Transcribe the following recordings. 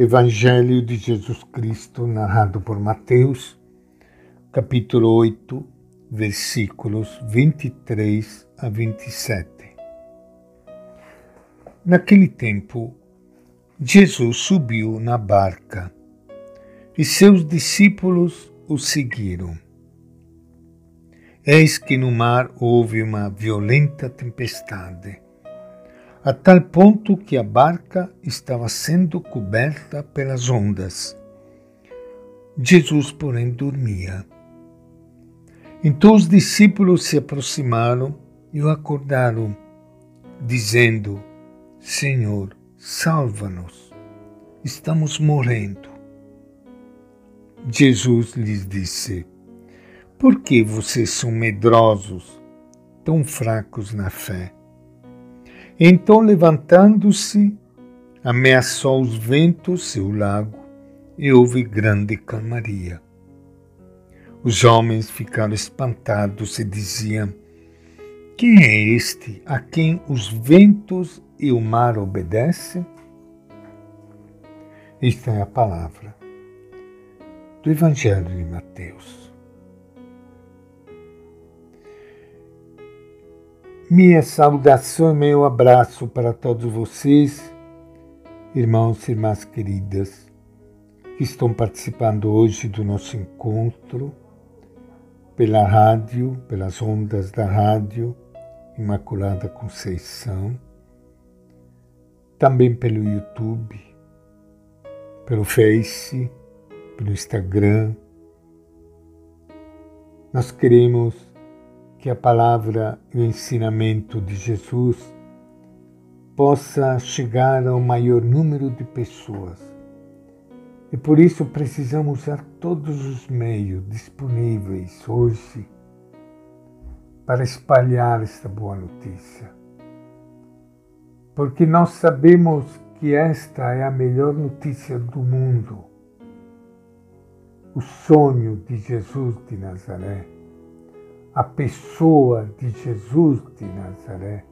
Evangelho de Jesus Cristo, narrado por Mateus, capítulo 8, versículos 23 a 27. Naquele tempo, Jesus subiu na barca e seus discípulos o seguiram. Eis que no mar houve uma violenta tempestade a tal ponto que a barca estava sendo coberta pelas ondas. Jesus, porém, dormia. Então os discípulos se aproximaram e o acordaram, dizendo: Senhor, salva-nos, estamos morrendo. Jesus lhes disse: Por que vocês são medrosos, tão fracos na fé? Então, levantando-se, ameaçou os ventos e o lago, e houve grande calmaria. Os homens ficaram espantados e diziam: Quem é este a quem os ventos e o mar obedecem? Esta é a palavra do Evangelho de Mateus. Minha saudação e meu abraço para todos vocês, irmãos e irmãs queridas, que estão participando hoje do nosso encontro pela rádio, pelas ondas da rádio Imaculada Conceição, também pelo YouTube, pelo Face, pelo Instagram. Nós queremos que a palavra e o ensinamento de Jesus possa chegar ao maior número de pessoas. E por isso precisamos usar todos os meios disponíveis hoje para espalhar esta boa notícia. Porque nós sabemos que esta é a melhor notícia do mundo. O sonho de Jesus de Nazaré a pessoa de Jesus de Nazaré,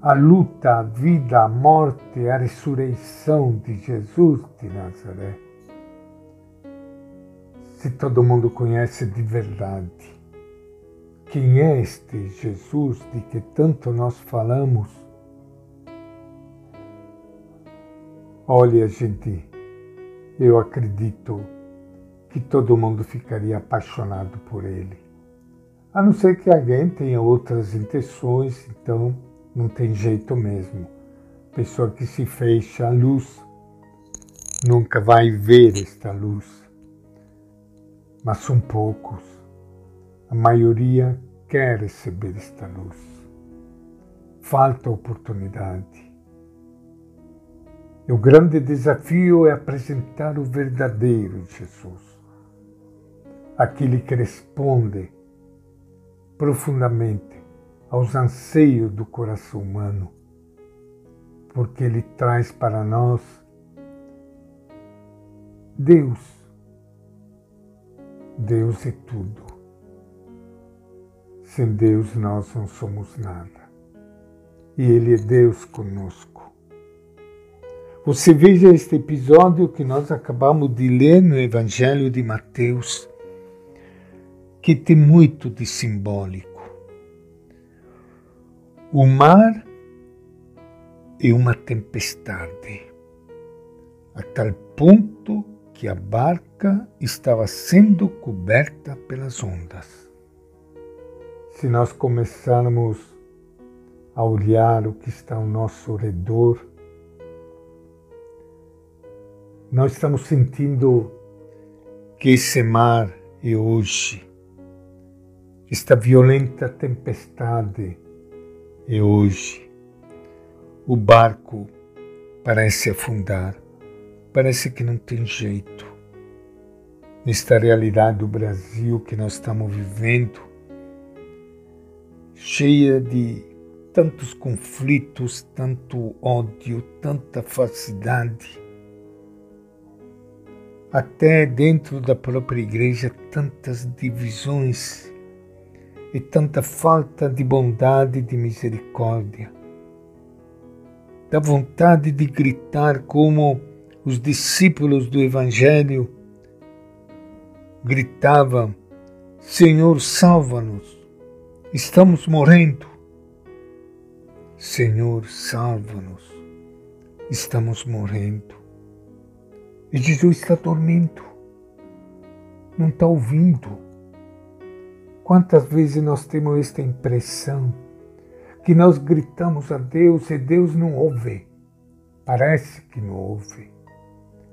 a luta, a vida, a morte, a ressurreição de Jesus de Nazaré. Se todo mundo conhece de verdade quem é este Jesus de que tanto nós falamos, olha, gente, eu acredito que todo mundo ficaria apaixonado por ele. A não ser que alguém tenha outras intenções, então não tem jeito mesmo. Pessoa que se fecha à luz nunca vai ver esta luz. Mas são poucos. A maioria quer receber esta luz. Falta oportunidade. E o grande desafio é apresentar o verdadeiro Jesus, aquele que responde profundamente aos anseios do coração humano, porque ele traz para nós Deus. Deus é tudo. Sem Deus nós não somos nada. E Ele é Deus conosco. Você veja este episódio que nós acabamos de ler no Evangelho de Mateus que tem muito de simbólico. O mar é uma tempestade, a tal ponto que a barca estava sendo coberta pelas ondas. Se nós começarmos a olhar o que está ao nosso redor, nós estamos sentindo que esse mar é hoje esta violenta tempestade e hoje o barco parece afundar, parece que não tem jeito. Nesta realidade do Brasil que nós estamos vivendo, cheia de tantos conflitos, tanto ódio, tanta falsidade, até dentro da própria igreja, tantas divisões e tanta falta de bondade e de misericórdia. Dá vontade de gritar como os discípulos do Evangelho gritavam: Senhor, salva-nos, estamos morrendo. Senhor, salva-nos, estamos morrendo. E Jesus está dormindo, não está ouvindo. Quantas vezes nós temos esta impressão que nós gritamos a Deus e Deus não ouve? Parece que não ouve.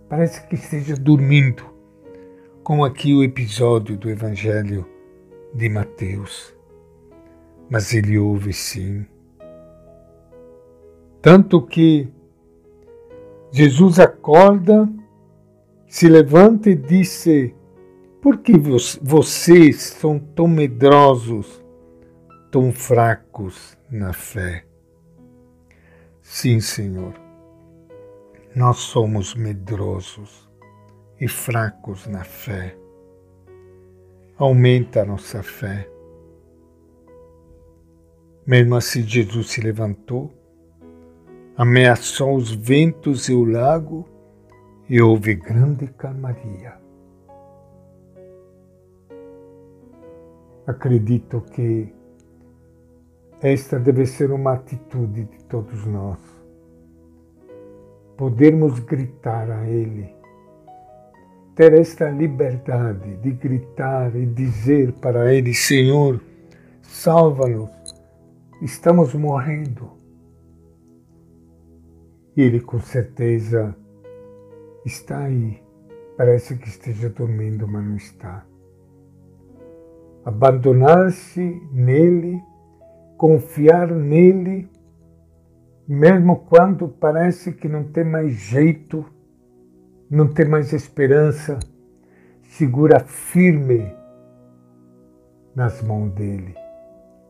Parece que esteja dormindo, como aqui o episódio do Evangelho de Mateus. Mas ele ouve sim. Tanto que Jesus acorda, se levanta e disse: Por que vocês são tão medrosos, tão fracos na fé? Sim, Senhor nós somos medrosos e fracos na fé. Aumenta a nossa fé. Mesmo assim, Jesus se levantou, ameaçou os ventos e o lago e houve grande calmaria. Acredito que esta deve ser uma atitude de todos nós podermos gritar a Ele, ter esta liberdade de gritar e dizer para Ele: Senhor, salva-nos, estamos morrendo. E Ele com certeza está aí, parece que esteja dormindo, mas não está. Abandonar-se nele, confiar nele mesmo quando parece que não tem mais jeito, não tem mais esperança, segura firme nas mãos dele,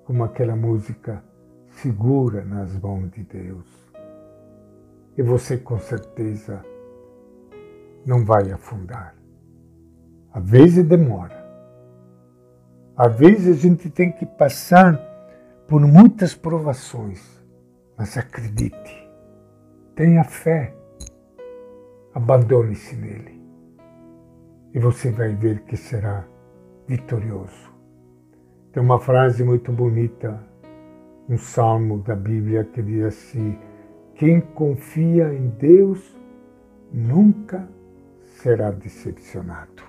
como aquela música segura nas mãos de Deus. E você com certeza não vai afundar. Às vezes demora. Às vezes a gente tem que passar por muitas provações mas acredite, tenha fé, abandone-se nele e você vai ver que será vitorioso. Tem uma frase muito bonita, um salmo da Bíblia que diz assim: Quem confia em Deus nunca será decepcionado.